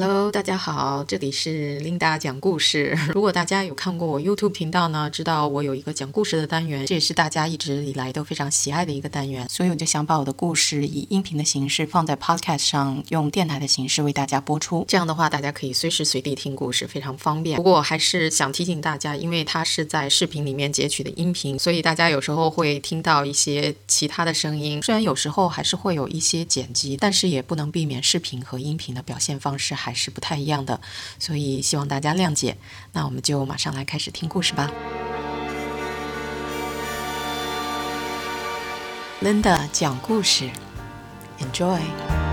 Hello，大家好，这里是 Linda 讲故事。如果大家有看过我 YouTube 频道呢，知道我有一个讲故事的单元，这也是大家一直以来都非常喜爱的一个单元，所以我就想把我的故事以音频的形式放在 Podcast 上，用电台的形式为大家播出。这样的话，大家可以随时随地听故事，非常方便。不过我还是想提醒大家，因为它是在视频里面截取的音频，所以大家有时候会听到一些其他的声音。虽然有时候还是会有一些剪辑，但是也不能避免视频和音频的表现方式。还还是不太一样的，所以希望大家谅解。那我们就马上来开始听故事吧。Linda 讲故事，Enjoy。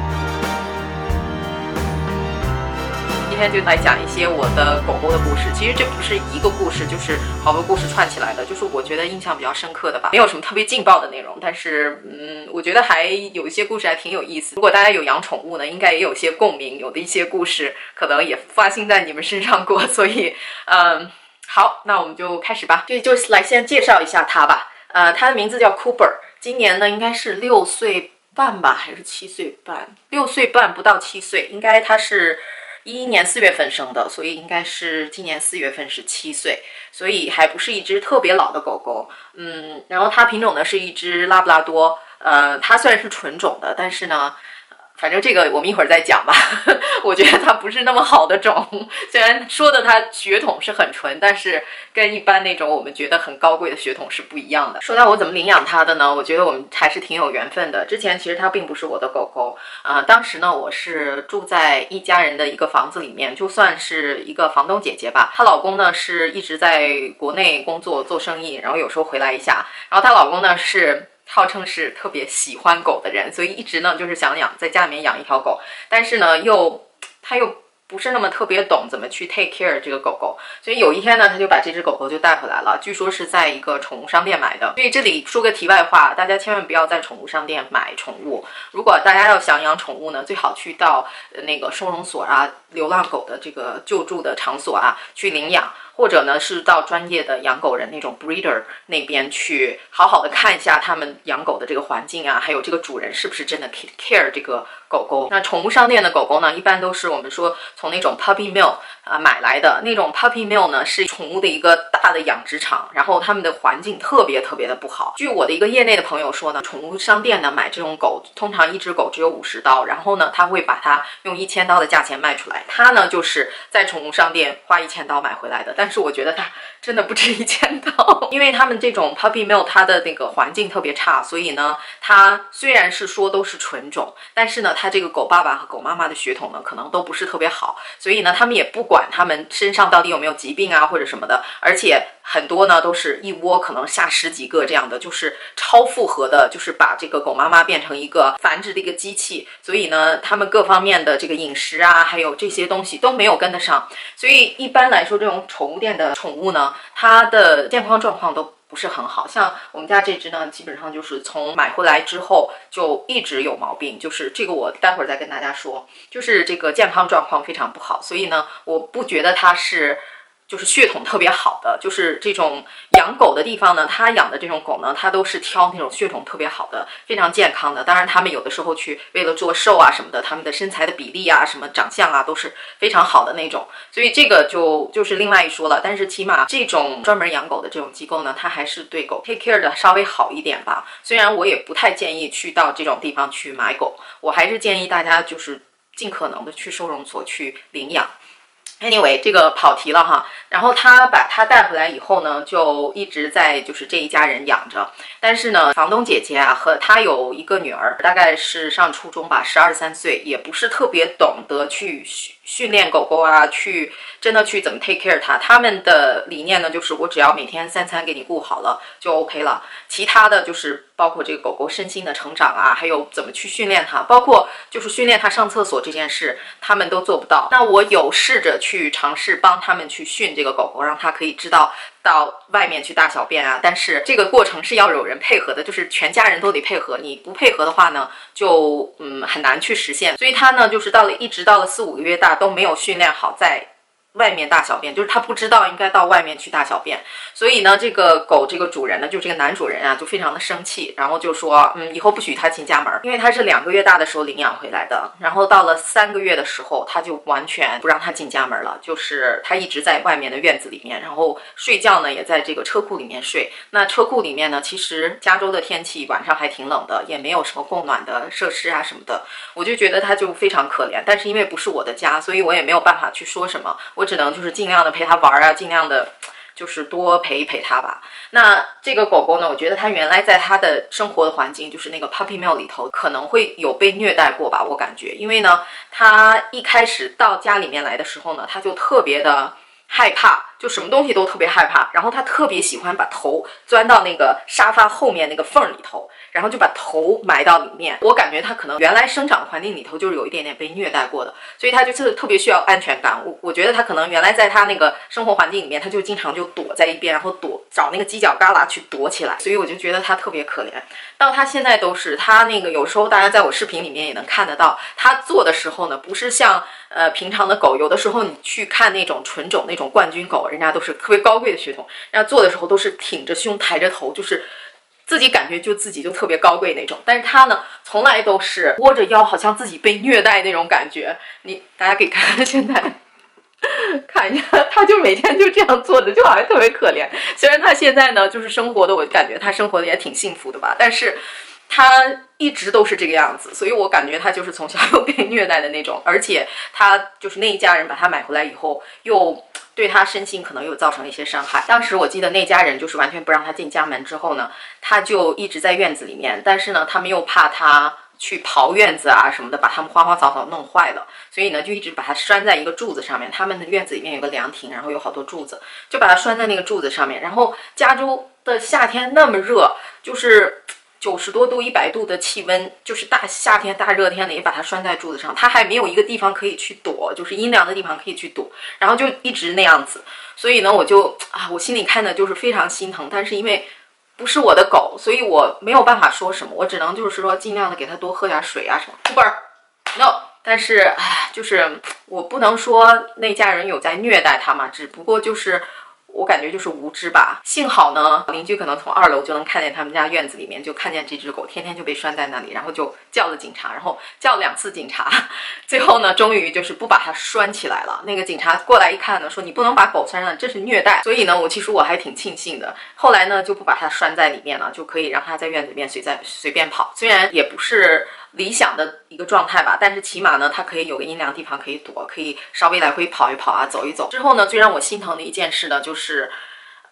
今天就来讲一些我的狗狗的故事。其实这不是一个故事，就是好多故事串起来的。就是我觉得印象比较深刻的吧，没有什么特别劲爆的内容，但是嗯，我觉得还有一些故事还挺有意思。如果大家有养宠物呢，应该也有些共鸣，有的一些故事可能也发生在你们身上过。所以 嗯，好，那我们就开始吧。就就来先介绍一下它吧。呃，它的名字叫 Cooper，今年呢应该是六岁半吧，还是七岁半？六岁半不到七岁，应该它是。一一年四月份生的，所以应该是今年四月份是七岁，所以还不是一只特别老的狗狗。嗯，然后它品种呢是一只拉布拉多，呃，它虽然是纯种的，但是呢。反正这个我们一会儿再讲吧。我觉得它不是那么好的种，虽然说的它血统是很纯，但是跟一般那种我们觉得很高贵的血统是不一样的。说到我怎么领养它的呢？我觉得我们还是挺有缘分的。之前其实它并不是我的狗狗，呃，当时呢我是住在一家人的一个房子里面，就算是一个房东姐姐吧。她老公呢是一直在国内工作做生意，然后有时候回来一下。然后她老公呢是。号称是特别喜欢狗的人，所以一直呢就是想养在家里面养一条狗，但是呢又他又不是那么特别懂怎么去 take care 这个狗狗，所以有一天呢他就把这只狗狗就带回来了，据说是在一个宠物商店买的。所以这里说个题外话，大家千万不要在宠物商店买宠物。如果大家要想养宠物呢，最好去到那个收容所啊、流浪狗的这个救助的场所啊去领养。或者呢，是到专业的养狗人那种 breeder 那边去，好好的看一下他们养狗的这个环境啊，还有这个主人是不是真的 care 这个。狗狗，那宠物商店的狗狗呢，一般都是我们说从那种 puppy mill 啊买来的。那种 puppy mill 呢，是宠物的一个大的养殖场，然后他们的环境特别特别的不好。据我的一个业内的朋友说呢，宠物商店呢买这种狗，通常一只狗只有五十刀，然后呢他会把它用一千刀的价钱卖出来。它呢就是在宠物商店花一千刀买回来的，但是我觉得它真的不值一千刀，因为他们这种 puppy mill 它的那个环境特别差，所以呢，它虽然是说都是纯种，但是呢。它这个狗爸爸和狗妈妈的血统呢，可能都不是特别好，所以呢，他们也不管他们身上到底有没有疾病啊或者什么的，而且很多呢都是一窝可能下十几个这样的，就是超负荷的，就是把这个狗妈妈变成一个繁殖的一个机器，所以呢，他们各方面的这个饮食啊，还有这些东西都没有跟得上，所以一般来说，这种宠物店的宠物呢，它的健康状况都。不是很好，像我们家这只呢，基本上就是从买回来之后就一直有毛病，就是这个我待会儿再跟大家说，就是这个健康状况非常不好，所以呢，我不觉得它是。就是血统特别好的，就是这种养狗的地方呢，他养的这种狗呢，他都是挑那种血统特别好的，非常健康的。当然，他们有的时候去为了做瘦啊什么的，他们的身材的比例啊、什么长相啊都是非常好的那种。所以这个就就是另外一说了。但是起码这种专门养狗的这种机构呢，它还是对狗 take care 的稍微好一点吧。虽然我也不太建议去到这种地方去买狗，我还是建议大家就是尽可能的去收容所去领养。Anyway，这个跑题了哈。然后他把他带回来以后呢，就一直在就是这一家人养着。但是呢，房东姐姐啊和他有一个女儿，大概是上初中吧，十二三岁，也不是特别懂得去训练狗狗啊，去真的去怎么 take care 它。他们的理念呢，就是我只要每天三餐给你顾好了就 OK 了，其他的就是包括这个狗狗身心的成长啊，还有怎么去训练它，包括就是训练它上厕所这件事，他们都做不到。那我有试着去尝试帮他们去训这个狗狗，让它可以知道。到外面去大小便啊，但是这个过程是要有人配合的，就是全家人都得配合。你不配合的话呢，就嗯很难去实现。所以他呢，就是到了一直到了四五个月大都没有训练好，在外面大小便，就是它不知道应该到外面去大小便，所以呢，这个狗这个主人呢，就这个男主人啊，就非常的生气，然后就说，嗯，以后不许它进家门，因为它是两个月大的时候领养回来的，然后到了三个月的时候，他就完全不让它进家门了，就是它一直在外面的院子里面，然后睡觉呢也在这个车库里面睡。那车库里面呢，其实加州的天气晚上还挺冷的，也没有什么供暖的设施啊什么的，我就觉得它就非常可怜，但是因为不是我的家，所以我也没有办法去说什么，我。只能就是尽量的陪它玩啊，尽量的，就是多陪一陪它吧。那这个狗狗呢，我觉得它原来在它的生活的环境，就是那个 puppy mill 里头，可能会有被虐待过吧，我感觉。因为呢，它一开始到家里面来的时候呢，它就特别的害怕。就什么东西都特别害怕，然后他特别喜欢把头钻到那个沙发后面那个缝里头，然后就把头埋到里面。我感觉它可能原来生长环境里头就是有一点点被虐待过的，所以它就是特别需要安全感。我我觉得它可能原来在它那个生活环境里面，它就经常就躲在一边，然后躲找那个犄角旮旯去躲起来。所以我就觉得它特别可怜。到它现在都是它那个有时候大家在我视频里面也能看得到，它做的时候呢，不是像呃平常的狗，有的时候你去看那种纯种那种冠军狗。人家都是特别高贵的血统，人家做的时候都是挺着胸、抬着头，就是自己感觉就自己就特别高贵那种。但是他呢，从来都是窝着腰，好像自己被虐待那种感觉。你大家可以看 现在，看一下，他就每天就这样坐着，就好像特别可怜。虽然他现在呢，就是生活的，我感觉他生活的也挺幸福的吧，但是他一直都是这个样子，所以我感觉他就是从小有 被虐待的那种。而且他就是那一家人把他买回来以后又。对他身心可能又造成了一些伤害。当时我记得那家人就是完全不让他进家门，之后呢，他就一直在院子里面。但是呢，他们又怕他去刨院子啊什么的，把他们花花草草弄坏了，所以呢，就一直把他拴在一个柱子上面。他们的院子里面有个凉亭，然后有好多柱子，就把他拴在那个柱子上面。然后加州的夏天那么热，就是。九十多度、一百度的气温，就是大夏天、大热天的，也把它拴在柱子上，它还没有一个地方可以去躲，就是阴凉的地方可以去躲，然后就一直那样子。所以呢，我就啊，我心里看的就是非常心疼，但是因为不是我的狗，所以我没有办法说什么，我只能就是说尽量的给它多喝点水啊什么。不是，no，但是唉，就是我不能说那家人有在虐待它嘛，只不过就是。我感觉就是无知吧。幸好呢，邻居可能从二楼就能看见他们家院子里面，就看见这只狗天天就被拴在那里，然后就叫了警察，然后叫两次警察，最后呢，终于就是不把它拴起来了。那个警察过来一看呢，说你不能把狗拴上，这是虐待。所以呢，我其实我还挺庆幸的。后来呢，就不把它拴在里面了，就可以让它在院子里面随在随便跑。虽然也不是。理想的一个状态吧，但是起码呢，它可以有个阴凉地方可以躲，可以稍微来回跑一跑啊，走一走。之后呢，最让我心疼的一件事呢，就是。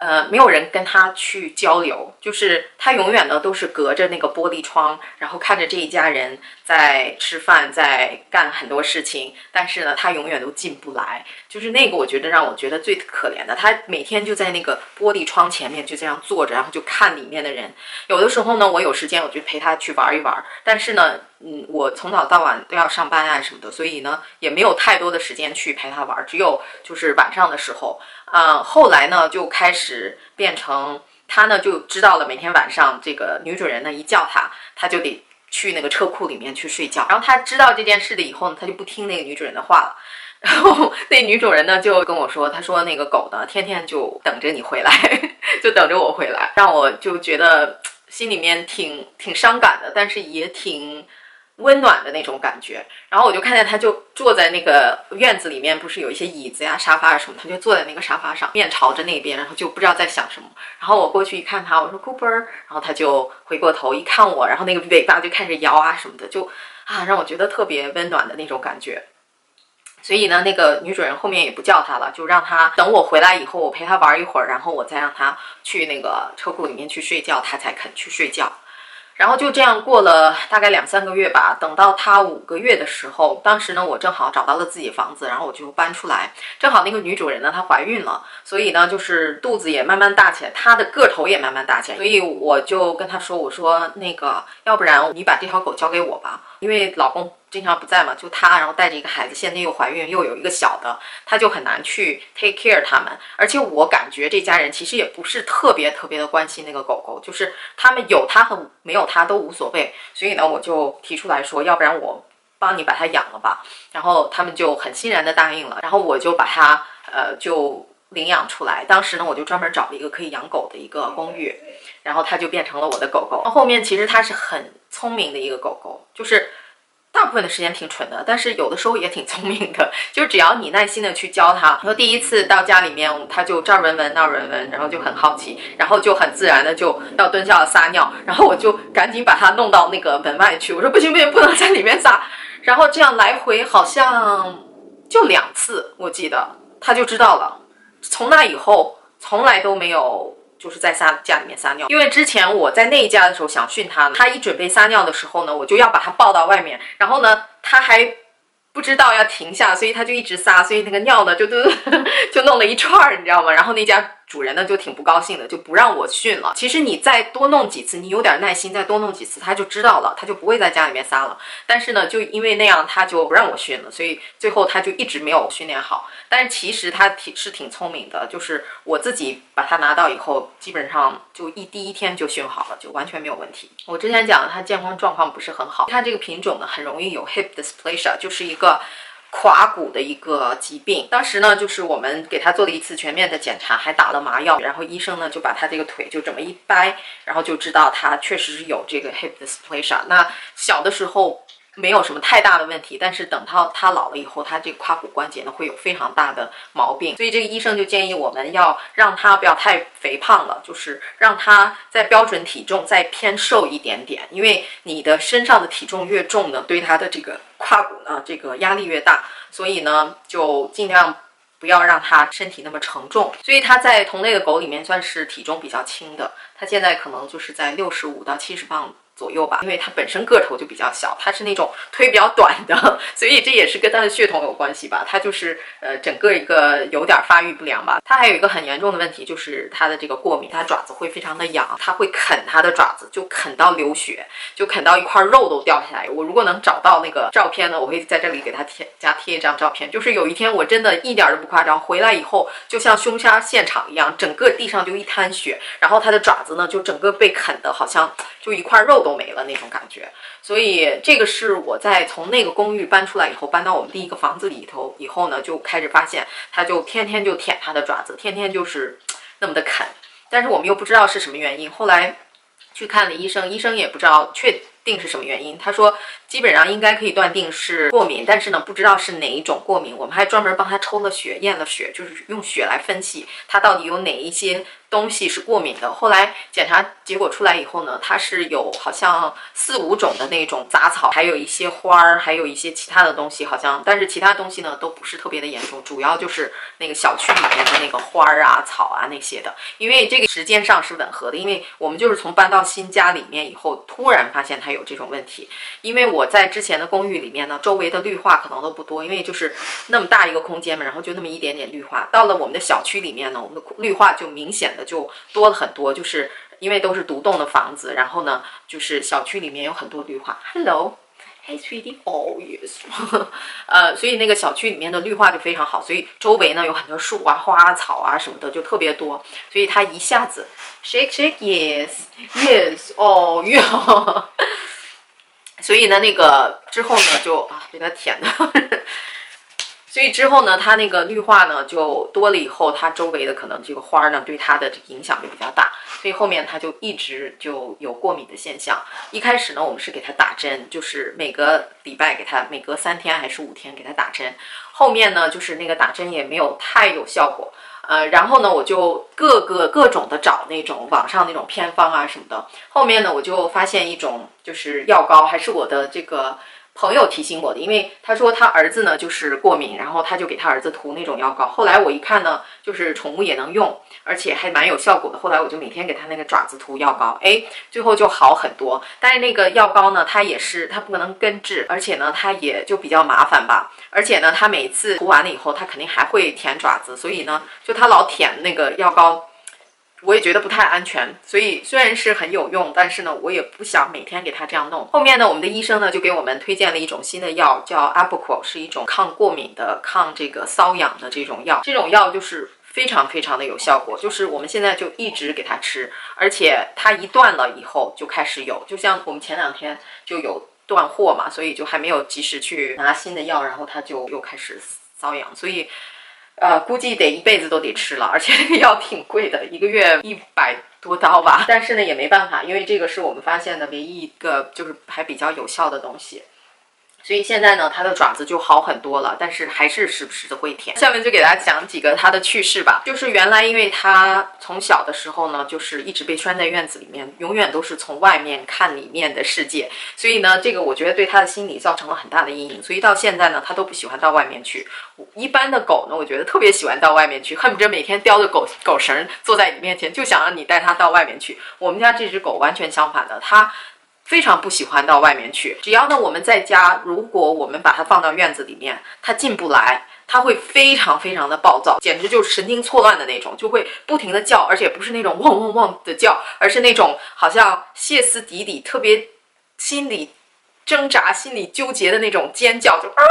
呃，没有人跟他去交流，就是他永远呢都是隔着那个玻璃窗，然后看着这一家人在吃饭，在干很多事情，但是呢，他永远都进不来。就是那个，我觉得让我觉得最可怜的，他每天就在那个玻璃窗前面就这样坐着，然后就看里面的人。有的时候呢，我有时间我就陪他去玩一玩，但是呢，嗯，我从早到晚都要上班啊什么的，所以呢，也没有太多的时间去陪他玩，只有就是晚上的时候。嗯，后来呢，就开始变成他呢就知道了，每天晚上这个女主人呢一叫他，他就得去那个车库里面去睡觉。然后他知道这件事的以后呢，他就不听那个女主人的话了。然后那女主人呢就跟我说，他说那个狗呢天天就等着你回来，就等着我回来，让我就觉得心里面挺挺伤感的，但是也挺。温暖的那种感觉，然后我就看见他就坐在那个院子里面，不是有一些椅子呀、沙发啊什么，他就坐在那个沙发上，面朝着那边，然后就不知道在想什么。然后我过去一看他，我说 Cooper，然后他就回过头一看我，然后那个尾巴就开始摇啊什么的，就啊让我觉得特别温暖的那种感觉。所以呢，那个女主人后面也不叫他了，就让他等我回来以后，我陪他玩一会儿，然后我再让他去那个车库里面去睡觉，他才肯去睡觉。然后就这样过了大概两三个月吧，等到他五个月的时候，当时呢，我正好找到了自己房子，然后我就搬出来，正好那个女主人呢，她怀孕了，所以呢，就是肚子也慢慢大起来，她的个头也慢慢大起来，所以我就跟她说，我说那个，要不然你把这条狗交给我吧，因为老公。经常不在嘛，就她，然后带着一个孩子，现在又怀孕，又有一个小的，她就很难去 take care 他们。而且我感觉这家人其实也不是特别特别的关心那个狗狗，就是他们有它和没有它都无所谓。所以呢，我就提出来说，要不然我帮你把它养了吧。然后他们就很欣然的答应了。然后我就把它。呃，就领养出来。当时呢，我就专门找了一个可以养狗的一个公寓，然后它就变成了我的狗狗。后面其实它是很聪明的一个狗狗，就是。大部分的时间挺蠢的，但是有的时候也挺聪明的。就只要你耐心的去教它，然后第一次到家里面，它就这儿闻闻那儿闻闻，然后就很好奇，然后就很自然的就要蹲下撒尿，然后我就赶紧把它弄到那个门外去。我说不行不行，不能在里面撒。然后这样来回好像就两次，我记得它就知道了。从那以后，从来都没有。就是在撒家里面撒尿，因为之前我在那一家的时候想训它，它一准备撒尿的时候呢，我就要把它抱到外面，然后呢，它还不知道要停下，所以它就一直撒，所以那个尿呢就都 就弄了一串儿，你知道吗？然后那家。主人呢就挺不高兴的，就不让我训了。其实你再多弄几次，你有点耐心，再多弄几次，他就知道了，他就不会在家里面撒了。但是呢，就因为那样，他就不让我训了，所以最后他就一直没有训练好。但是其实他挺是挺聪明的，就是我自己把它拿到以后，基本上就一第一天就训好了，就完全没有问题。我之前讲的，它健康状况不是很好，它这个品种呢很容易有 hip dysplasia，就是一个。垮骨的一个疾病，当时呢，就是我们给他做了一次全面的检查，还打了麻药，然后医生呢就把他这个腿就这么一掰，然后就知道他确实是有这个 hip dysplasia。那小的时候。没有什么太大的问题，但是等到他老了以后，他这个胯骨关节呢会有非常大的毛病，所以这个医生就建议我们要让他不要太肥胖了，就是让他在标准体重再偏瘦一点点，因为你的身上的体重越重呢，对他的这个胯骨呢这个压力越大，所以呢就尽量不要让它身体那么承重，所以它在同类的狗里面算是体重比较轻的，它现在可能就是在六十五到七十磅。左右吧，因为它本身个头就比较小，它是那种腿比较短的，所以这也是跟它的血统有关系吧。它就是呃整个一个有点发育不良吧。它还有一个很严重的问题，就是它的这个过敏，它爪子会非常的痒，它会啃它的爪子，就啃到流血，就啃到一块肉都掉下来。我如果能找到那个照片呢，我会在这里给它贴加贴一张照片。就是有一天我真的一点都不夸张，回来以后就像凶杀现场一样，整个地上就一滩血，然后它的爪子呢就整个被啃的好像就一块肉。都没了那种感觉，所以这个是我在从那个公寓搬出来以后，搬到我们第一个房子里头以后呢，就开始发现，它就天天就舔它的爪子，天天就是那么的啃，但是我们又不知道是什么原因。后来去看了医生，医生也不知道确定是什么原因，他说基本上应该可以断定是过敏，但是呢，不知道是哪一种过敏。我们还专门帮他抽了血，验了血，就是用血来分析他到底有哪一些。东西是过敏的。后来检查结果出来以后呢，它是有好像四五种的那种杂草，还有一些花儿，还有一些其他的东西，好像，但是其他东西呢都不是特别的严重，主要就是那个小区里面的那个花儿啊、草啊那些的。因为这个时间上是吻合的，因为我们就是从搬到新家里面以后，突然发现它有这种问题。因为我在之前的公寓里面呢，周围的绿化可能都不多，因为就是那么大一个空间嘛，然后就那么一点点绿化。到了我们的小区里面呢，我们的绿化就明显的。就多了很多，就是因为都是独栋的房子，然后呢，就是小区里面有很多绿化。Hello，Hey sweetie，Oh yes，呃，所以那个小区里面的绿化就非常好，所以周围呢有很多树啊、花草啊什么的就特别多，所以它一下子 shake shake yes，yes，Oh yeah，所以呢那个之后呢就啊被它舔的。所以之后呢，它那个绿化呢就多了，以后它周围的可能这个花呢对它的这个影响就比较大，所以后面它就一直就有过敏的现象。一开始呢，我们是给它打针，就是每个礼拜给它，每隔三天还是五天给它打针。后面呢，就是那个打针也没有太有效果，呃，然后呢，我就各个各种的找那种网上那种偏方啊什么的。后面呢，我就发现一种就是药膏，还是我的这个。朋友提醒我的，因为他说他儿子呢就是过敏，然后他就给他儿子涂那种药膏。后来我一看呢，就是宠物也能用，而且还蛮有效果的。后来我就每天给他那个爪子涂药膏，哎，最后就好很多。但是那个药膏呢，它也是它不能根治，而且呢，它也就比较麻烦吧。而且呢，他每次涂完了以后，他肯定还会舔爪子，所以呢，就他老舔那个药膏。我也觉得不太安全，所以虽然是很有用，但是呢，我也不想每天给他这样弄。后面呢，我们的医生呢就给我们推荐了一种新的药，叫 Apoco，是一种抗过敏的、抗这个瘙痒的这种药。这种药就是非常非常的有效果，就是我们现在就一直给他吃，而且它一断了以后就开始有，就像我们前两天就有断货嘛，所以就还没有及时去拿新的药，然后它就又开始瘙痒，所以。呃，估计得一辈子都得吃了，而且这个药挺贵的，一个月一百多刀吧。但是呢，也没办法，因为这个是我们发现的唯一一个就是还比较有效的东西。所以现在呢，它的爪子就好很多了，但是还是时不时的会舔。下面就给大家讲几个它的趣事吧。就是原来因为它从小的时候呢，就是一直被拴在院子里面，永远都是从外面看里面的世界，所以呢，这个我觉得对它的心理造成了很大的阴影。所以到现在呢，它都不喜欢到外面去。一般的狗呢，我觉得特别喜欢到外面去，恨不得每天叼着狗狗绳坐在你面前，就想让你带它到外面去。我们家这只狗完全相反的，它。非常不喜欢到外面去。只要呢我们在家，如果我们把它放到院子里面，它进不来，它会非常非常的暴躁，简直就是神经错乱的那种，就会不停的叫，而且不是那种汪汪汪的叫，而是那种好像歇斯底里、特别心里挣扎、心里纠结的那种尖叫，就啊。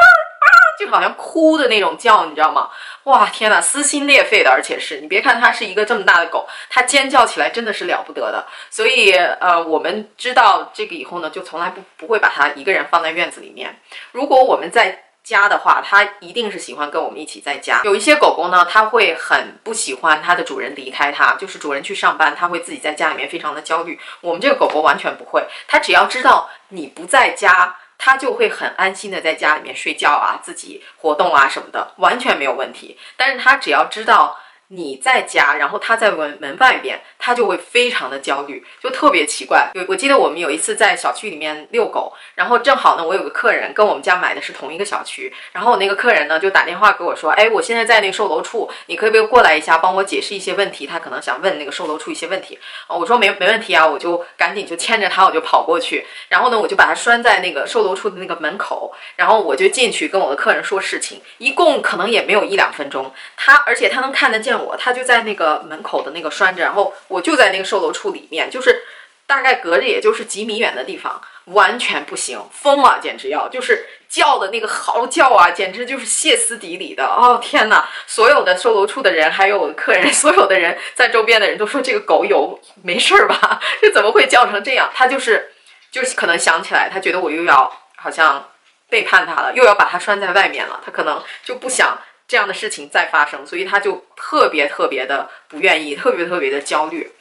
就好像哭的那种叫，你知道吗？哇，天哪，撕心裂肺的，而且是你别看它是一个这么大的狗，它尖叫起来真的是了不得的。所以，呃，我们知道这个以后呢，就从来不不会把它一个人放在院子里面。如果我们在家的话，它一定是喜欢跟我们一起在家。有一些狗狗呢，它会很不喜欢它的主人离开它，就是主人去上班，它会自己在家里面非常的焦虑。我们这个狗狗完全不会，它只要知道你不在家。他就会很安心的在家里面睡觉啊，自己活动啊什么的，完全没有问题。但是他只要知道。你在家，然后他在门门外边，他就会非常的焦虑，就特别奇怪。有我记得我们有一次在小区里面遛狗，然后正好呢，我有个客人跟我们家买的是同一个小区，然后我那个客人呢就打电话给我说，哎，我现在在那个售楼处，你可不可以过来一下，帮我解释一些问题？他可能想问那个售楼处一些问题。我说没没问题啊，我就赶紧就牵着他，我就跑过去，然后呢，我就把他拴在那个售楼处的那个门口，然后我就进去跟我的客人说事情，一共可能也没有一两分钟，他而且他能看得见。我他就在那个门口的那个拴着，然后我就在那个售楼处里面，就是大概隔着也就是几米远的地方，完全不行，疯了，简直要就是叫的那个嚎叫啊，简直就是歇斯底里的。哦天哪！所有的售楼处的人，还有我的客人，所有的人在周边的人都说这个狗有没事儿吧？这怎么会叫成这样？他就是就是可能想起来，他觉得我又要好像背叛他了，又要把他拴在外面了，他可能就不想。这样的事情再发生，所以他就特别特别的不愿意，特别特别的焦虑。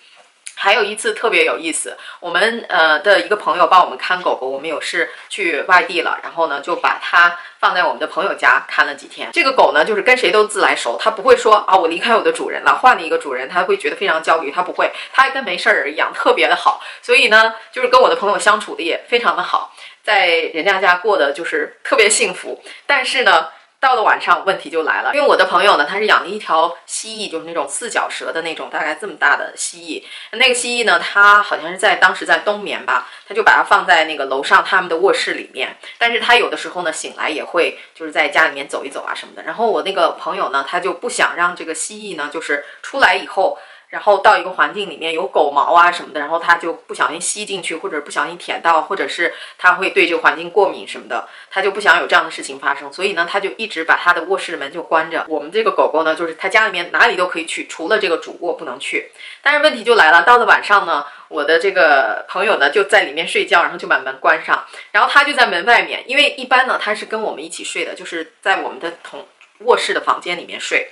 还有一次特别有意思，我们呃的一个朋友帮我们看狗狗，我们有事去外地了，然后呢就把它放在我们的朋友家看了几天。这个狗呢就是跟谁都自来熟，它不会说啊我离开我的主人了，换了一个主人，它会觉得非常焦虑，它不会，它跟没事儿一样，特别的好。所以呢就是跟我的朋友相处的也非常的好，在人家家过得就是特别幸福。但是呢。到了晚上，问题就来了。因为我的朋友呢，他是养了一条蜥蜴，就是那种四脚蛇的那种，大概这么大的蜥蜴。那个蜥蜴呢，它好像是在当时在冬眠吧，他就把它放在那个楼上他们的卧室里面。但是他有的时候呢，醒来也会就是在家里面走一走啊什么的。然后我那个朋友呢，他就不想让这个蜥蜴呢，就是出来以后。然后到一个环境里面有狗毛啊什么的，然后它就不小心吸进去，或者不小心舔到，或者是它会对这个环境过敏什么的，它就不想有这样的事情发生，所以呢，它就一直把它的卧室门就关着。我们这个狗狗呢，就是它家里面哪里都可以去，除了这个主卧不能去。但是问题就来了，到了晚上呢，我的这个朋友呢就在里面睡觉，然后就把门关上，然后它就在门外面，因为一般呢它是跟我们一起睡的，就是在我们的同卧室的房间里面睡。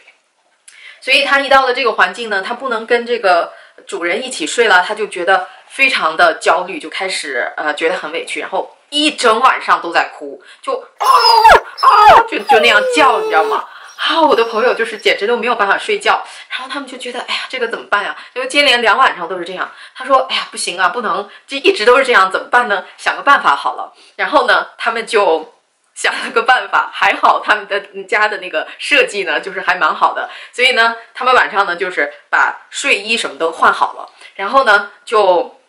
所以他一到了这个环境呢，他不能跟这个主人一起睡了，他就觉得非常的焦虑，就开始呃觉得很委屈，然后一整晚上都在哭，就啊啊，就就那样叫，你知道吗？啊，我的朋友就是简直都没有办法睡觉，然后他们就觉得，哎呀，这个怎么办呀？就接连两晚上都是这样。他说，哎呀，不行啊，不能，这一直都是这样，怎么办呢？想个办法好了。然后呢，他们就。想了个办法，还好他们的家的那个设计呢，就是还蛮好的，所以呢，他们晚上呢就是把睡衣什么都换好了，然后呢就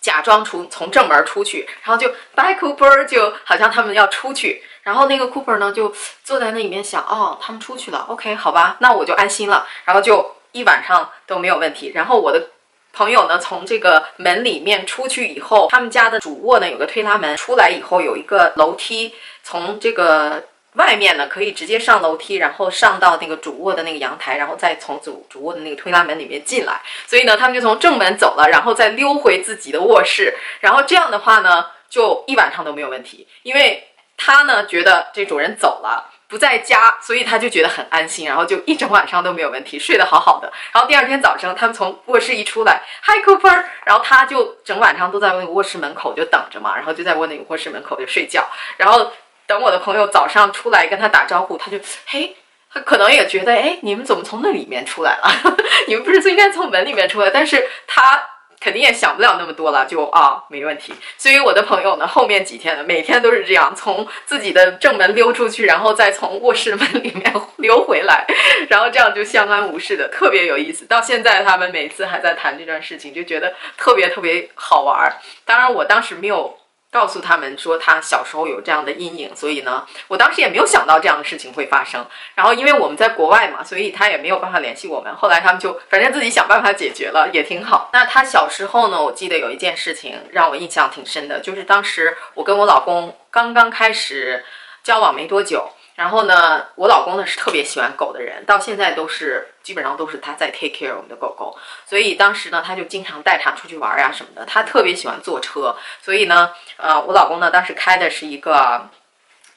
假装出从正门出去，然后就 By Cooper，就好像他们要出去，然后那个 Cooper 呢就坐在那里面想，哦，他们出去了，OK，好吧，那我就安心了，然后就一晚上都没有问题，然后我的。朋友呢，从这个门里面出去以后，他们家的主卧呢有个推拉门，出来以后有一个楼梯，从这个外面呢可以直接上楼梯，然后上到那个主卧的那个阳台，然后再从主主卧的那个推拉门里面进来。所以呢，他们就从正门走了，然后再溜回自己的卧室，然后这样的话呢，就一晚上都没有问题，因为他呢觉得这主人走了。不在家，所以他就觉得很安心，然后就一整晚上都没有问题，睡得好好的。然后第二天早上，他们从卧室一出来，Hi Cooper，然后他就整晚上都在那个卧室门口就等着嘛，然后就在我那个卧室门口就睡觉。然后等我的朋友早上出来跟他打招呼，他就嘿，他可能也觉得哎，你们怎么从那里面出来了？你们不是最应该从门里面出来？但是他。肯定也想不了那么多了，就啊没问题。所以我的朋友呢，后面几天呢，每天都是这样，从自己的正门溜出去，然后再从卧室门里面 溜回来，然后这样就相安无事的，特别有意思。到现在他们每次还在谈这段事情，就觉得特别特别好玩。当然我当时没有。告诉他们说他小时候有这样的阴影，所以呢，我当时也没有想到这样的事情会发生。然后因为我们在国外嘛，所以他也没有办法联系我们。后来他们就反正自己想办法解决了，也挺好。那他小时候呢，我记得有一件事情让我印象挺深的，就是当时我跟我老公刚刚开始交往没多久。然后呢，我老公呢是特别喜欢狗的人，到现在都是基本上都是他在 take care 我们的狗狗，所以当时呢，他就经常带它出去玩呀什么的。他特别喜欢坐车，所以呢，呃，我老公呢当时开的是一个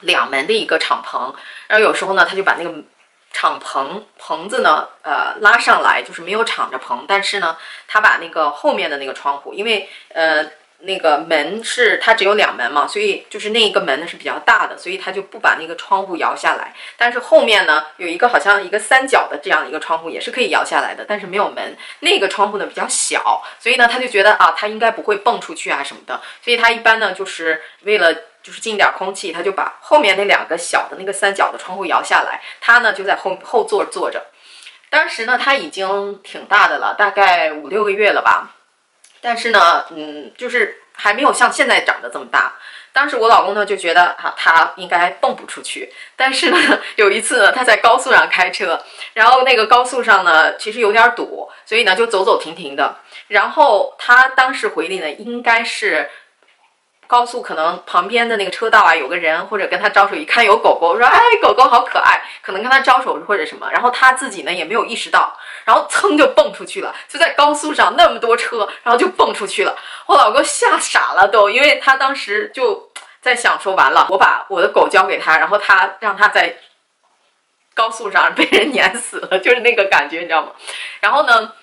两门的一个敞篷，然后有时候呢，他就把那个敞篷棚子呢，呃，拉上来，就是没有敞着篷，但是呢，他把那个后面的那个窗户，因为呃。那个门是它只有两门嘛，所以就是那一个门呢是比较大的，所以他就不把那个窗户摇下来。但是后面呢有一个好像一个三角的这样一个窗户也是可以摇下来的，但是没有门。那个窗户呢比较小，所以呢他就觉得啊，他应该不会蹦出去啊什么的。所以他一般呢就是为了就是进点空气，他就把后面那两个小的那个三角的窗户摇下来。他呢就在后后座坐着。当时呢他已经挺大的了，大概五六个月了吧。但是呢，嗯，就是还没有像现在长得这么大。当时我老公呢就觉得啊，他应该蹦不出去。但是呢，有一次，他在高速上开车，然后那个高速上呢其实有点堵，所以呢就走走停停的。然后他当时回忆呢，应该是。高速可能旁边的那个车道啊，有个人或者跟他招手，一看有狗狗，说哎，狗狗好可爱，可能跟他招手或者什么，然后他自己呢也没有意识到，然后噌就蹦出去了，就在高速上那么多车，然后就蹦出去了，我老公吓傻了都，因为他当时就在想说完了，我把我的狗交给他，然后他让他在高速上被人碾死了，就是那个感觉，你知道吗？然后呢？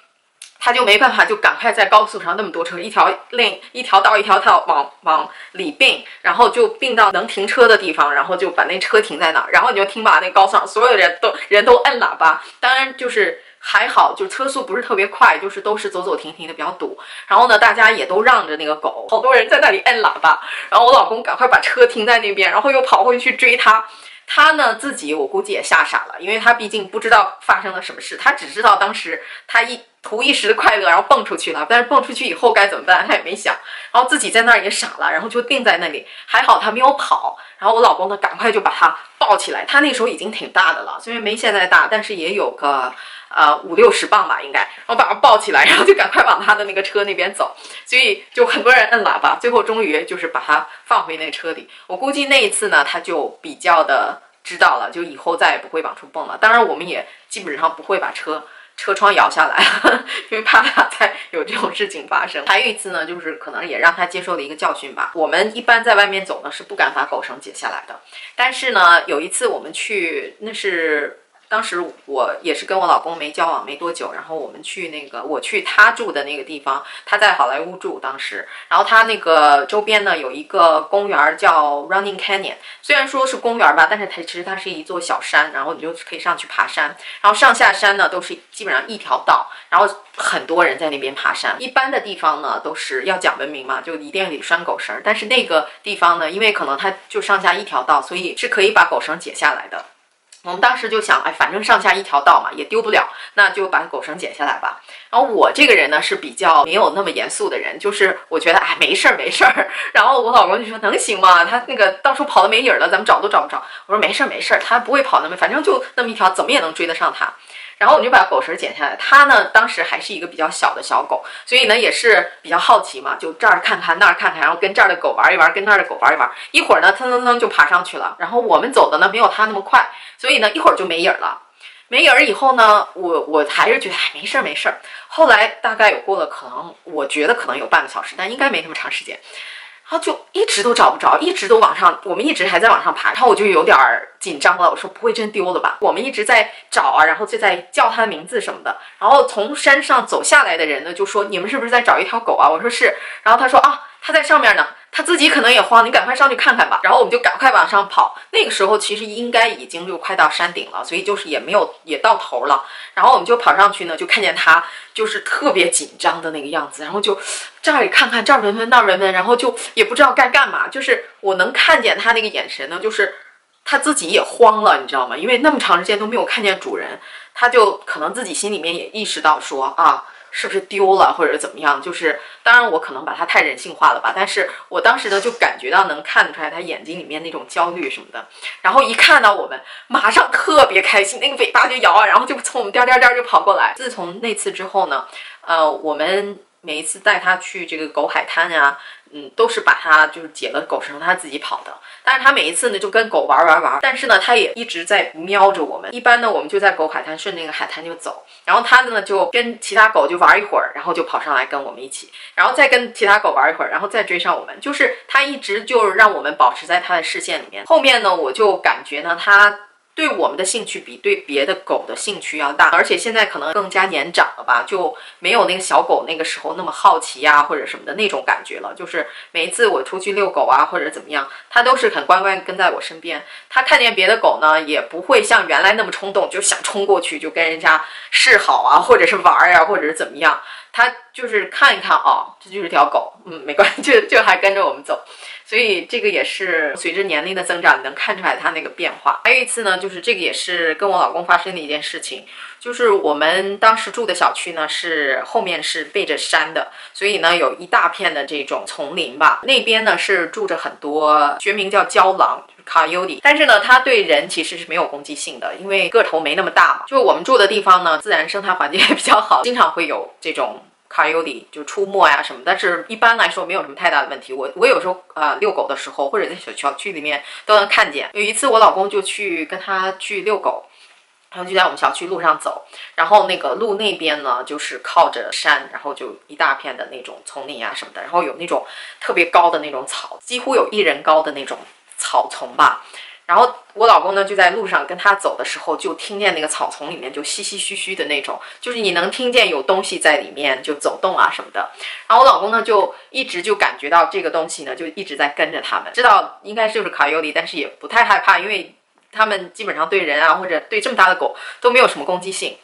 他就没办法，就赶快在高速上那么多车，一条另一条道一条道往往里并，然后就并到能停车的地方，然后就把那车停在那儿，然后你就听吧，那高速上所有人都人都摁喇叭，当然就是还好，就车速不是特别快，就是都是走走停停的比较堵，然后呢，大家也都让着那个狗，好多人在那里摁喇叭，然后我老公赶快把车停在那边，然后又跑回去追他。他呢自己我估计也吓傻了，因为他毕竟不知道发生了什么事，他只知道当时他一图一时的快乐，然后蹦出去了。但是蹦出去以后该怎么办，他也没想，然后自己在那儿也傻了，然后就定在那里。还好他没有跑，然后我老公呢赶快就把他抱起来。他那时候已经挺大的了，虽然没现在大，但是也有个呃五六十磅吧应该。然后把他抱起来，然后就赶快往他的那个车那边走。所以就很多人摁喇叭，最后终于就是把他放回那车里。我估计那一次呢，他就比较的。知道了，就以后再也不会往出蹦了。当然，我们也基本上不会把车车窗摇下来，因为怕他再有这种事情发生。还有一次呢，就是可能也让他接受了一个教训吧。我们一般在外面走呢，是不敢把狗绳解下来的。但是呢，有一次我们去，那是。当时我也是跟我老公没交往没多久，然后我们去那个我去他住的那个地方，他在好莱坞住当时，然后他那个周边呢有一个公园叫 Running Canyon，虽然说是公园吧，但是它其实它是一座小山，然后你就可以上去爬山，然后上下山呢都是基本上一条道，然后很多人在那边爬山。一般的地方呢都是要讲文明嘛，就一定得拴狗绳，但是那个地方呢，因为可能它就上下一条道，所以是可以把狗绳解下来的。我们当时就想，哎，反正上下一条道嘛，也丢不了，那就把狗绳剪下来吧。然后我这个人呢是比较没有那么严肃的人，就是我觉得，哎，没事儿没事儿。然后我老公就说，能行吗？他那个到时候跑的没影儿了，咱们找都找不着。我说没事儿没事儿，他不会跑那么，反正就那么一条，怎么也能追得上他。然后我就把狗绳剪下来。它呢，当时还是一个比较小的小狗，所以呢也是比较好奇嘛，就这儿看看那儿看看，然后跟这儿的狗玩一玩，跟那儿的狗玩一玩。一会儿呢，蹭蹭蹭就爬上去了。然后我们走的呢没有它那么快，所以呢一会儿就没影儿了。没影儿以后呢，我我还是觉得哎没事儿没事儿。后来大概有过了可能，我觉得可能有半个小时，但应该没那么长时间。然后就一直都找不着，一直都往上，我们一直还在往上爬，然后我就有点紧张了，我说不会真丢了吧？我们一直在找啊，然后就在叫它的名字什么的。然后从山上走下来的人呢，就说你们是不是在找一条狗啊？我说是。然后他说啊，他在上面呢。他自己可能也慌，你赶快上去看看吧。然后我们就赶快往上跑。那个时候其实应该已经就快到山顶了，所以就是也没有也到头了。然后我们就跑上去呢，就看见他就是特别紧张的那个样子，然后就这儿也看看，这儿闻闻，那儿闻闻，然后就也不知道该干嘛。就是我能看见他那个眼神呢，就是他自己也慌了，你知道吗？因为那么长时间都没有看见主人，他就可能自己心里面也意识到说啊。是不是丢了或者怎么样？就是当然我可能把它太人性化了吧，但是我当时呢就感觉到能看得出来它眼睛里面那种焦虑什么的。然后一看到我们，马上特别开心，那个尾巴就摇啊，然后就从我们颠颠颠就跑过来。自从那次之后呢，呃，我们每一次带它去这个狗海滩呀。嗯，都是把它就是解了狗绳，它自己跑的。但是它每一次呢就跟狗玩玩玩，但是呢它也一直在瞄着我们。一般呢我们就在狗海滩顺那个海滩就走，然后它呢就跟其他狗就玩一会儿，然后就跑上来跟我们一起，然后再跟其他狗玩一会儿，然后再追上我们。就是它一直就让我们保持在它的视线里面。后面呢我就感觉呢它。对我们的兴趣比对别的狗的兴趣要大，而且现在可能更加年长了吧，就没有那个小狗那个时候那么好奇呀或者什么的那种感觉了。就是每一次我出去遛狗啊或者怎么样，它都是很乖乖跟在我身边。它看见别的狗呢，也不会像原来那么冲动，就想冲过去就跟人家示好啊，或者是玩儿呀，或者是怎么样。它就是看一看哦，这就是条狗，嗯，没关系，就就还跟着我们走。所以这个也是随着年龄的增长，你能看出来它那个变化。还有一次呢，就是这个也是跟我老公发生的一件事情，就是我们当时住的小区呢是后面是背着山的，所以呢有一大片的这种丛林吧。那边呢是住着很多学名叫郊狼，卡尤里，但是呢它对人其实是没有攻击性的，因为个头没那么大嘛。就我们住的地方呢，自然生态环境也比较好，经常会有这种。卡尤里就出没呀什么，但是一般来说没有什么太大的问题。我我有时候呃遛狗的时候，或者在小小区里面都能看见。有一次我老公就去跟他去遛狗，然后就在我们小区路上走，然后那个路那边呢就是靠着山，然后就一大片的那种丛林啊什么的，然后有那种特别高的那种草，几乎有一人高的那种草丛吧。然后我老公呢，就在路上跟他走的时候，就听见那个草丛里面就唏唏嘘嘘的那种，就是你能听见有东西在里面就走动啊什么的。然后我老公呢，就一直就感觉到这个东西呢，就一直在跟着他们，知道应该就是卡尤里，但是也不太害怕，因为他们基本上对人啊或者对这么大的狗都没有什么攻击性，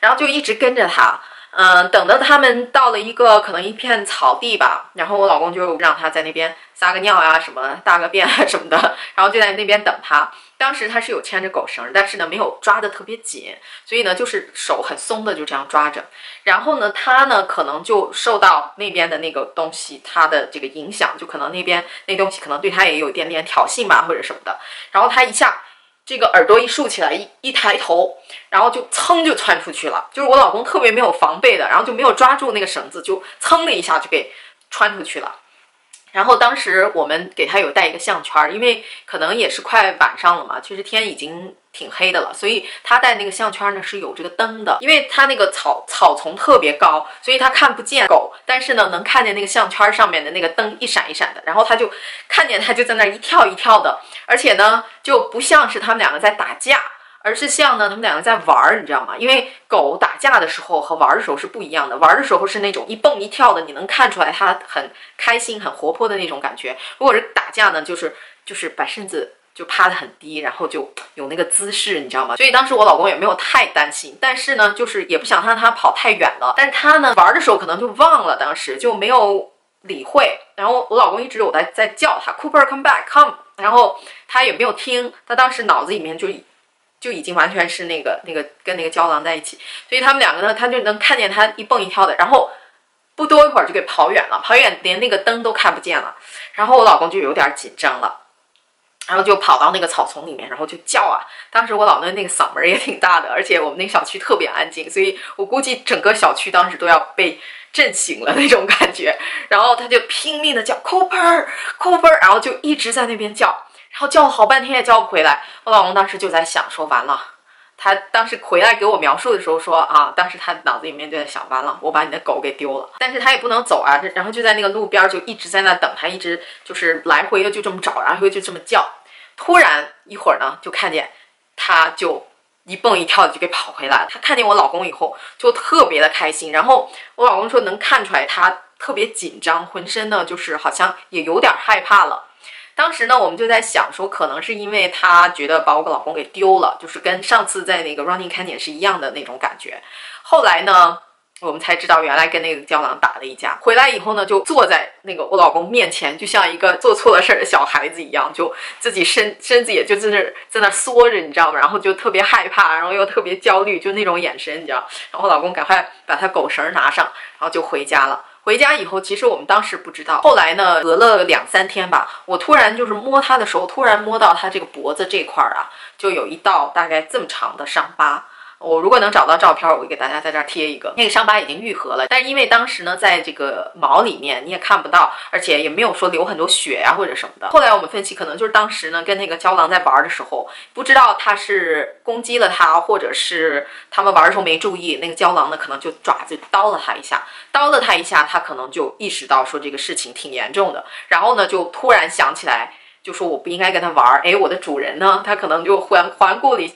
然后就一直跟着他。嗯，等到他们到了一个可能一片草地吧，然后我老公就让他在那边撒个尿呀，什么大个便啊什么的，然后就在那边等他。当时他是有牵着狗绳，但是呢没有抓得特别紧，所以呢就是手很松的就这样抓着。然后呢他呢可能就受到那边的那个东西他的这个影响，就可能那边那东西可能对他也有一点点挑衅吧或者什么的。然后他一下。这个耳朵一竖起来，一一抬头，然后就噌就窜出去了。就是我老公特别没有防备的，然后就没有抓住那个绳子，就噌的一下就给穿出去了。然后当时我们给他有带一个项圈，因为可能也是快晚上了嘛，其实天已经。挺黑的了，所以他戴那个项圈呢是有这个灯的，因为他那个草草丛特别高，所以他看不见狗，但是呢能看见那个项圈上面的那个灯一闪一闪的，然后他就看见他就在那一跳一跳的，而且呢就不像是他们两个在打架，而是像呢他们两个在玩儿，你知道吗？因为狗打架的时候和玩儿的时候是不一样的，玩儿的时候是那种一蹦一跳的，你能看出来它很开心、很活泼的那种感觉。如果是打架呢，就是就是把身子。就趴得很低，然后就有那个姿势，你知道吗？所以当时我老公也没有太担心，但是呢，就是也不想让他跑太远了。但是他呢，玩的时候可能就忘了，当时就没有理会。然后我老公一直有在在叫他，Cooper come back come，然后他也没有听。他当时脑子里面就就已经完全是那个那个跟那个胶囊在一起，所以他们两个呢，他就能看见他一蹦一跳的，然后不多一会儿就给跑远了，跑远连那个灯都看不见了。然后我老公就有点紧张了。然后就跑到那个草丛里面，然后就叫啊！当时我老公那个嗓门也挺大的，而且我们那个小区特别安静，所以我估计整个小区当时都要被震醒了那种感觉。然后他就拼命的叫 Cooper，Cooper，然后就一直在那边叫，然后叫了好半天也叫不回来。我老公当时就在想，说完了，他当时回来给我描述的时候说啊，当时他脑子里面就在想，完了，我把你的狗给丢了，但是他也不能走啊，然后就在那个路边就一直在那等，他一直就是来回的就这么找，来回就这么叫。突然一会儿呢，就看见他就一蹦一跳的就给跑回来了。他看见我老公以后就特别的开心，然后我老公说能看出来他特别紧张，浑身呢就是好像也有点害怕了。当时呢，我们就在想说，可能是因为他觉得把我老公给丢了，就是跟上次在那个 Running Canyon 是一样的那种感觉。后来呢，我们才知道原来跟那个胶囊打了一架。回来以后呢，就坐在那个我老公面前，就像一个做错了事儿的小孩子一样，就自己身身子也就在那在那缩着，你知道吗？然后就特别害怕，然后又特别焦虑，就那种眼神，你知道。然后我老公赶快把他狗绳拿上，然后就回家了。回家以后，其实我们当时不知道。后来呢，隔了两三天吧，我突然就是摸他的时候，突然摸到他这个脖子这块儿啊，就有一道大概这么长的伤疤。我如果能找到照片，我会给大家在这儿贴一个。那个伤疤已经愈合了，但是因为当时呢，在这个毛里面你也看不到，而且也没有说流很多血呀或者什么的。后来我们分析，可能就是当时呢跟那个胶囊在玩的时候，不知道它是攻击了它，或者是他们玩的时候没注意，那个胶囊呢可能就爪子叨了它一下，叨了它一下，它可能就意识到说这个事情挺严重的，然后呢就突然想起来。就说我不应该跟他玩儿，哎，我的主人呢？他可能就环环顾了一下，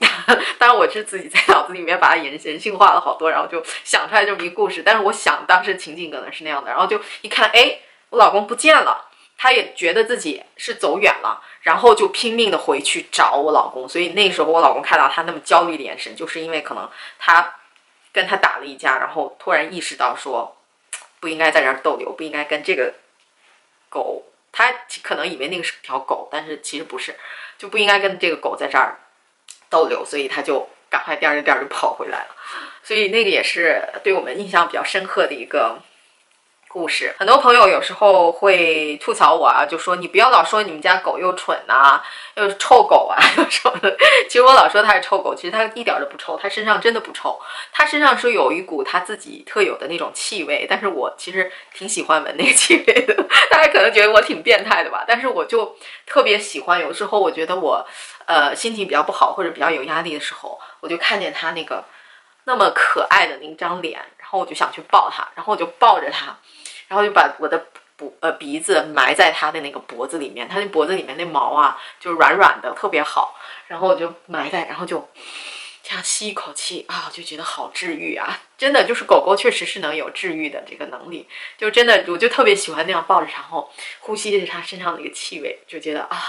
当然我是自己在脑子里面把它人人性化了好多，然后就想出来这么一个故事。但是我想当时情景可能是那样的，然后就一看，哎，我老公不见了，他也觉得自己是走远了，然后就拼命的回去找我老公。所以那时候我老公看到他那么焦虑的眼神，就是因为可能他跟他打了一架，然后突然意识到说不应该在这儿逗留，不应该跟这个狗。他可能以为那个是条狗，但是其实不是，就不应该跟这个狗在这儿逗留，所以他就赶快颠着颠就跑回来了。所以那个也是对我们印象比较深刻的一个。故事，很多朋友有时候会吐槽我啊，就说你不要老说你们家狗又蠢呐，又是臭狗啊，又什么的。其实我老说它是臭狗，其实它一点都不臭，它身上真的不臭，它身上是有一股它自己特有的那种气味。但是我其实挺喜欢闻那个气味的，大家可能觉得我挺变态的吧，但是我就特别喜欢。有时候我觉得我，呃，心情比较不好或者比较有压力的时候，我就看见它那个那么可爱的那张脸，然后我就想去抱它，然后我就抱着它。然后就把我的脖呃鼻子埋在它的那个脖子里面，它那脖子里面那毛啊就软软的，特别好。然后我就埋在，然后就这样吸一口气啊，就觉得好治愈啊！真的就是狗狗确实是能有治愈的这个能力，就真的我就特别喜欢那样抱着，然后呼吸着它身上的一个气味，就觉得啊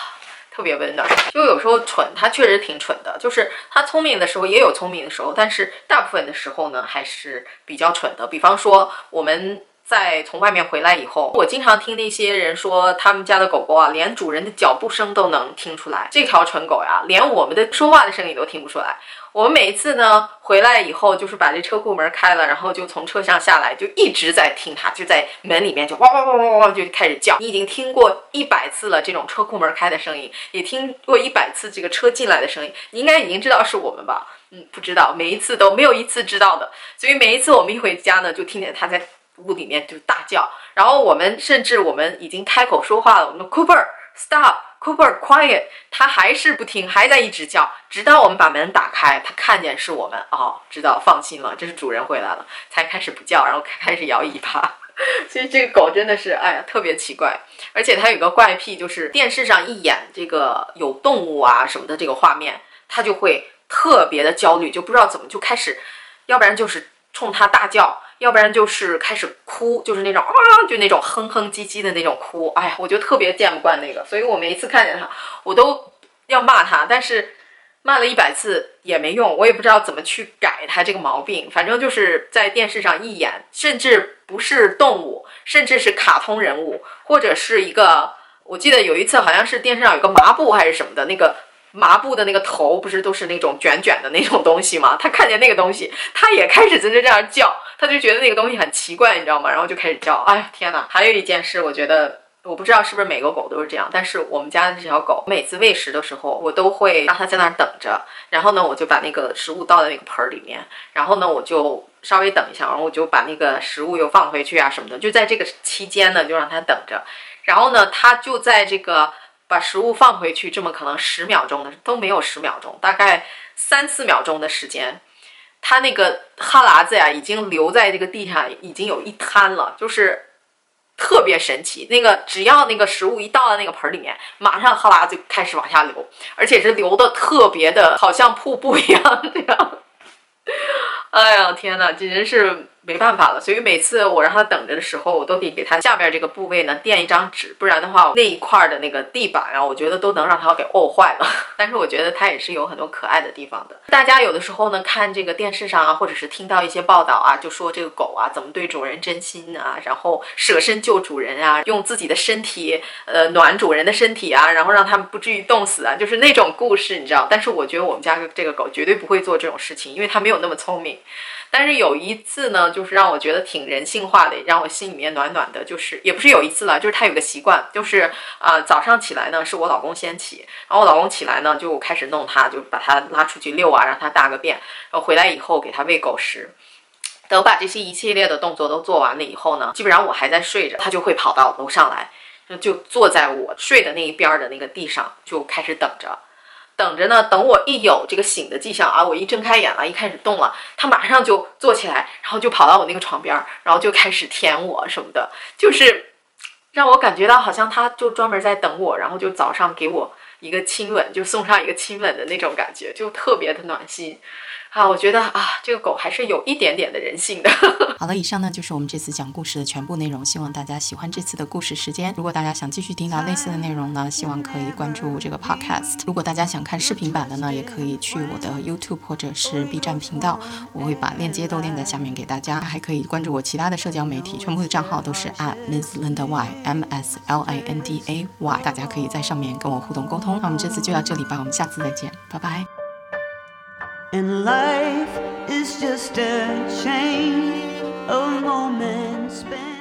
特别温暖。就有时候蠢，他确实挺蠢的，就是他聪明的时候也有聪明的时候，但是大部分的时候呢还是比较蠢的。比方说我们。在从外面回来以后，我经常听那些人说，他们家的狗狗啊，连主人的脚步声都能听出来。这条蠢狗呀，连我们的说话的声音都听不出来。我们每一次呢回来以后，就是把这车库门开了，然后就从车上下来，就一直在听它，就在门里面就汪汪汪汪汪就开始叫。你已经听过一百次了这种车库门开的声音，也听过一百次这个车进来的声音，你应该已经知道是我们吧？嗯，不知道，每一次都没有一次知道的。所以每一次我们一回家呢，就听见它在。屋里面就大叫，然后我们甚至我们已经开口说话了，我们 Cooper stop Cooper quiet，他还是不听，还在一直叫，直到我们把门打开，他看见是我们，哦，知道放心了，这是主人回来了，才开始不叫，然后开始摇尾巴。所以这个狗真的是，哎呀，特别奇怪，而且它有个怪癖，就是电视上一演这个有动物啊什么的这个画面，它就会特别的焦虑，就不知道怎么就开始，要不然就是冲它大叫。要不然就是开始哭，就是那种啊，就那种哼哼唧唧的那种哭。哎呀，我就特别见不惯那个，所以我每一次看见他，我都要骂他。但是骂了一百次也没用，我也不知道怎么去改他这个毛病。反正就是在电视上一演，甚至不是动物，甚至是卡通人物，或者是一个，我记得有一次好像是电视上有个麻布还是什么的那个。麻布的那个头不是都是那种卷卷的那种东西吗？他看见那个东西，他也开始在这这样叫，他就觉得那个东西很奇怪，你知道吗？然后就开始叫。哎呀，天哪！还有一件事，我觉得我不知道是不是每个狗都是这样，但是我们家的这条狗，每次喂食的时候，我都会让它在那儿等着，然后呢，我就把那个食物倒在那个盆儿里面，然后呢，我就稍微等一下，然后我就把那个食物又放回去啊什么的，就在这个期间呢，就让它等着，然后呢，它就在这个。把食物放回去，这么可能十秒钟的都没有十秒钟，大概三四秒钟的时间，他那个哈喇子呀，已经流在这个地上，已经有一滩了，就是特别神奇。那个只要那个食物一到了那个盆里面，马上哈喇子就开始往下流，而且是流的特别的，好像瀑布一样那样。哎呀，天呐，简直是！没办法了，所以每次我让他等着的时候，我都得给他下边这个部位呢垫一张纸，不然的话那一块的那个地板啊，我觉得都能让他给沤坏了。但是我觉得他也是有很多可爱的地方的。大家有的时候呢看这个电视上啊，或者是听到一些报道啊，就说这个狗啊怎么对主人真心啊，然后舍身救主人啊，用自己的身体呃暖主人的身体啊，然后让他们不至于冻死啊，就是那种故事，你知道？但是我觉得我们家这个狗绝对不会做这种事情，因为它没有那么聪明。但是有一次呢，就是让我觉得挺人性化的，让我心里面暖暖的。就是也不是有一次了，就是他有个习惯，就是啊早上起来呢是我老公先起，然后我老公起来呢就开始弄他，就把他拉出去遛啊，让他大个便，然后回来以后给他喂狗食。等把这些一系列的动作都做完了以后呢，基本上我还在睡着，他就会跑到楼上来，就坐在我睡的那一边的那个地上，就开始等着。等着呢，等我一有这个醒的迹象啊，我一睁开眼了，一开始动了，他马上就坐起来，然后就跑到我那个床边，然后就开始舔我什么的，就是 让我感觉到好像他就专门在等我，然后就早上给我一个亲吻，就送上一个亲吻的那种感觉，就特别的暖心。啊，我觉得啊，这个狗还是有一点点的人性的。好了，以上呢就是我们这次讲故事的全部内容，希望大家喜欢这次的故事时间。如果大家想继续听到类似的内容呢，希望可以关注这个 podcast。如果大家想看视频版的呢，也可以去我的 YouTube 或者是 B 站频道，我会把链接都链在下面给大家。还可以关注我其他的社交媒体，全部的账号都是 at Miss Linda Y M S L I N D A Y，大家可以在上面跟我互动沟通。那我们这次就到这里吧，我们下次再见，拜拜。And life is just a chain of moments spent.